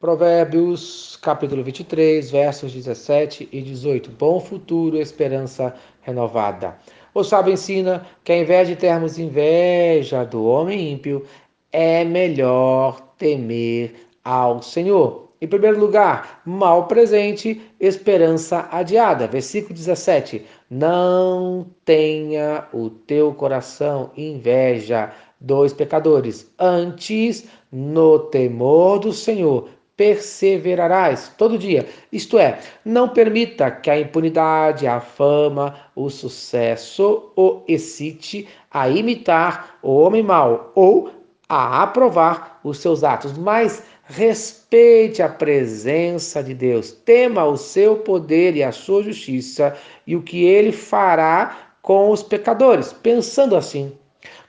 Provérbios, capítulo 23, versos 17 e 18. Bom futuro, esperança renovada. O sábio ensina que, ao invés de termos inveja do homem ímpio, é melhor temer ao Senhor. Em primeiro lugar, mal presente, esperança adiada. Versículo 17: Não tenha o teu coração inveja dos pecadores, antes, no temor do Senhor, perseverarás todo dia. Isto é, não permita que a impunidade, a fama, o sucesso o excite a imitar o homem mau ou a aprovar os seus atos, mas respeite a presença de Deus, tema o seu poder e a sua justiça e o que ele fará com os pecadores. Pensando assim,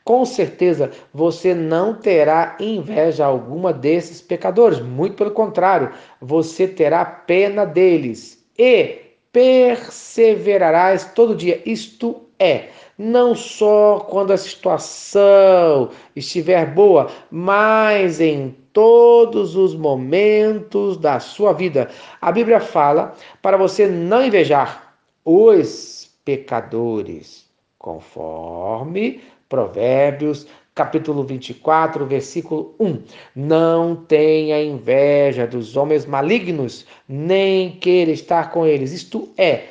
com certeza você não terá inveja alguma desses pecadores, muito pelo contrário, você terá pena deles e perseverarás todo dia. Isto é, não só quando a situação estiver boa, mas em todos os momentos da sua vida. A Bíblia fala para você não invejar os pecadores, conforme Provérbios, capítulo 24, versículo 1. Não tenha inveja dos homens malignos, nem queira estar com eles. Isto é,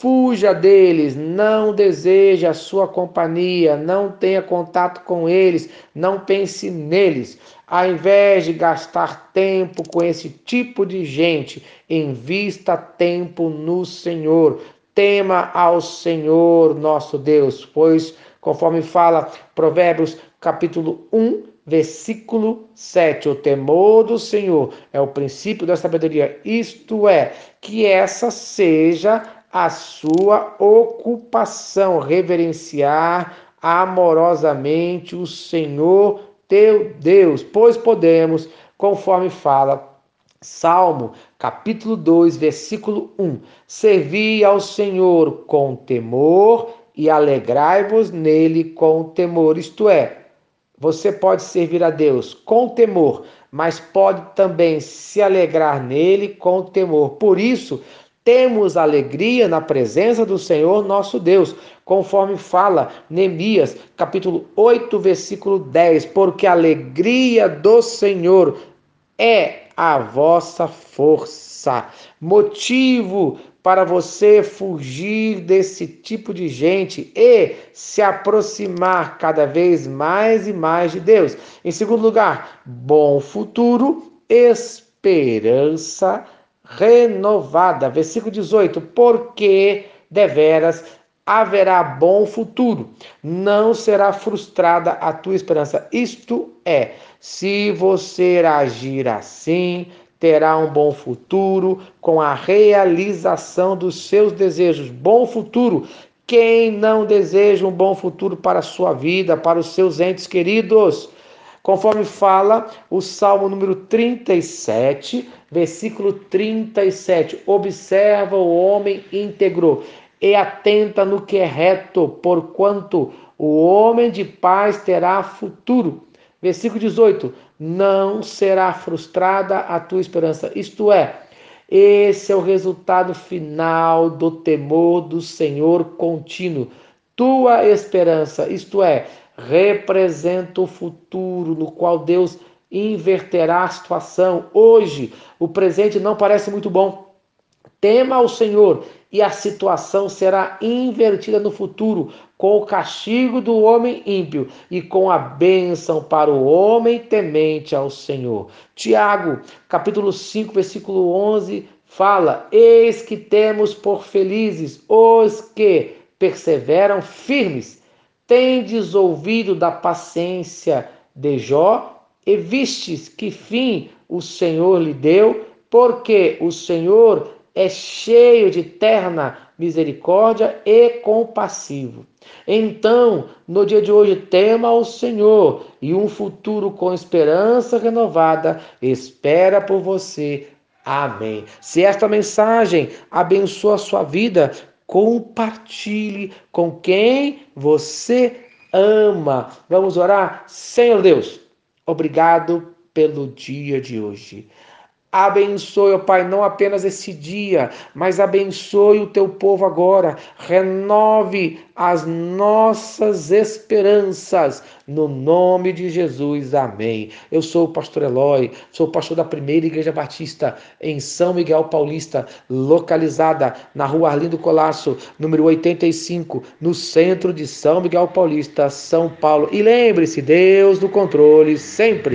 fuja deles, não deseje a sua companhia, não tenha contato com eles, não pense neles. Ao invés de gastar tempo com esse tipo de gente, invista tempo no Senhor. Tema ao Senhor nosso Deus, pois conforme fala Provérbios capítulo 1, versículo 7. O temor do Senhor é o princípio da sabedoria, isto é, que essa seja a sua ocupação, reverenciar amorosamente o Senhor teu Deus, pois podemos, conforme fala Salmo, capítulo 2, versículo 1, servir ao Senhor com temor e alegrai-vos nele com temor. Isto é, você pode servir a Deus com temor, mas pode também se alegrar nele com temor. Por isso, temos alegria na presença do Senhor nosso Deus, conforme fala Neemias, capítulo 8, versículo 10, porque a alegria do Senhor é a vossa força. Motivo para você fugir desse tipo de gente e se aproximar cada vez mais e mais de Deus. Em segundo lugar, bom futuro, esperança renovada. Versículo 18: Porque deveras haverá bom futuro, não será frustrada a tua esperança. Isto é, se você agir assim, terá um bom futuro com a realização dos seus desejos. Bom futuro. Quem não deseja um bom futuro para a sua vida, para os seus entes queridos? Conforme fala o Salmo número 37, versículo 37. Observa o homem íntegro e atenta no que é reto, porquanto o homem de paz terá futuro. Versículo 18: Não será frustrada a tua esperança. Isto é, esse é o resultado final do temor do Senhor contínuo. Tua esperança, isto é, representa o futuro no qual Deus inverterá a situação. Hoje, o presente não parece muito bom. Tema ao Senhor e a situação será invertida no futuro, com o castigo do homem ímpio e com a bênção para o homem temente ao Senhor. Tiago, capítulo 5, versículo 11, fala: Eis que temos por felizes os que perseveram firmes. Tendes ouvido da paciência de Jó e vistes que fim o Senhor lhe deu, porque o Senhor é cheio de terna misericórdia e compassivo. Então, no dia de hoje, tema ao Senhor e um futuro com esperança renovada espera por você. Amém. Se esta mensagem abençoa a sua vida, compartilhe com quem você ama. Vamos orar? Senhor Deus, obrigado pelo dia de hoje. Abençoe, ó Pai, não apenas esse dia, mas abençoe o teu povo agora. Renove as nossas esperanças. No nome de Jesus, amém. Eu sou o pastor Eloy, sou pastor da primeira Igreja Batista em São Miguel Paulista, localizada na rua Arlindo Colasso, número 85, no centro de São Miguel Paulista, São Paulo. E lembre-se, Deus do controle sempre.